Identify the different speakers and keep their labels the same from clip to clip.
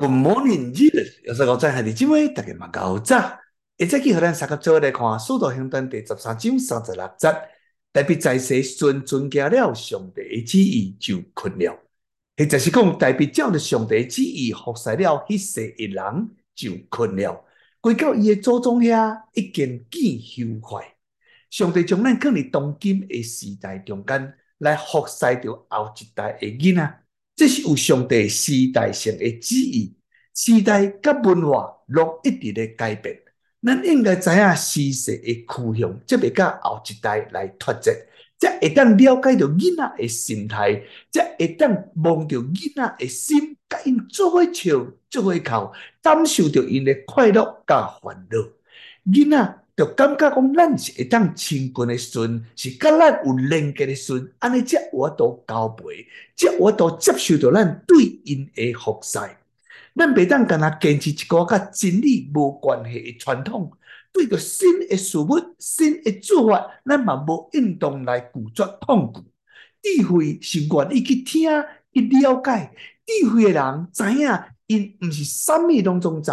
Speaker 1: Good morning，日，又是我在下的姊妹，大家嘛搞早。一早起，和咱三个做来看《使徒行传》第十三章三十六节，代表在世时阵遵行了上帝的旨意就困了。或者是讲代表照着上帝的旨意服侍了迄世的人就困了。归到伊的祖宗遐，已经见羞愧。上帝将咱放伫当今的时代中间，来服侍着后一代的囡仔。这是有上帝时代性的旨意，时代甲文化拢一直咧改变，咱应该知影时势的趋向，才袂甲后一代来脱节，则会当了解到囡仔的心态，则会当望到囡仔的心，甲因做伙笑，做伙哭，感受着因的快乐甲烦恼，囡仔。就感觉讲，咱是会当亲近的时阵，是甲咱有连接的时阵，安尼则有法度交陪，则有法度接受到咱对因的服侍。咱袂当干那坚持一个甲真理无关系的传统，对着新的事物、新的做法，咱嘛无运动来拒绝抗拒。智慧是愿意去听、去了解，智慧的人知影。因毋是啥物拢总知，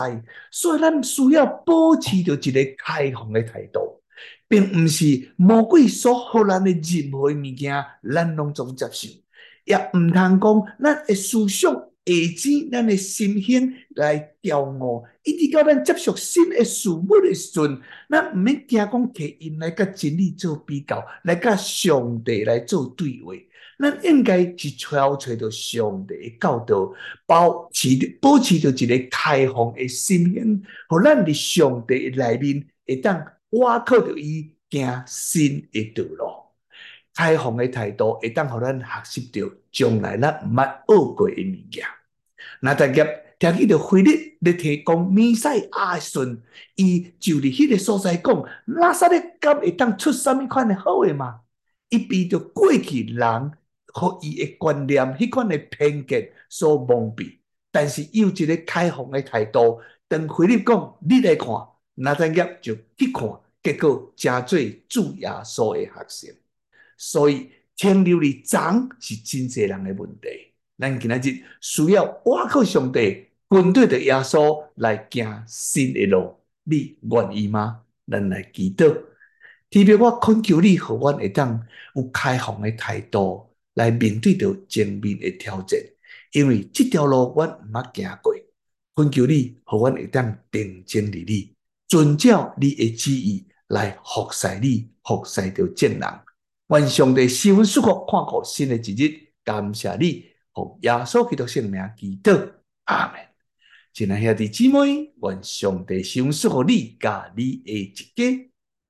Speaker 1: 所以咱需要保持着一个开放的态度，并毋是魔鬼所予咱的任何物件，咱拢总接受，也毋通讲咱的思想、意志、咱的心性来骄傲，一直到咱接受新的事物的时阵，咱毋免惊讲摕因来甲真理做比较，来甲上帝来做对话。咱应该是找找到上帝的教导，保持着保持着一个开放的心灵，互咱伫上帝的内面会当倚靠着伊行新的道路。开放的态度会当互咱学习着将来咱毋捌学过的物件。那大家听见着腓力咧提讲弥赛亚的时阵，伊就伫迄个所在讲，拿撒勒敢会当出啥物款的好诶嘛？伊比着过去人。互伊的观念，迄款的偏见所蒙蔽，但是有一个开放的态度。当菲力讲，你来看，拿撒勒就去看，结果成做主耶稣的学生。所以停留的脏是真济人的问题。咱今仔日需要倚靠上帝，跟对着耶稣来行新的路，你愿意吗？咱来祈祷，特别我恳求你，互阮会当有开放的态度。来面对着前面的挑战，因为这条路阮毋捌行过，恳求你，互阮会当定睛伫你，遵照你的旨意来服侍你，服侍着众人。愿上帝赐福赐福，看过新的一日，感谢你，奉耶稣基督圣名祈祷，阿门。亲爱兄弟姊妹，愿上帝赐福赐福你，甲你的一家。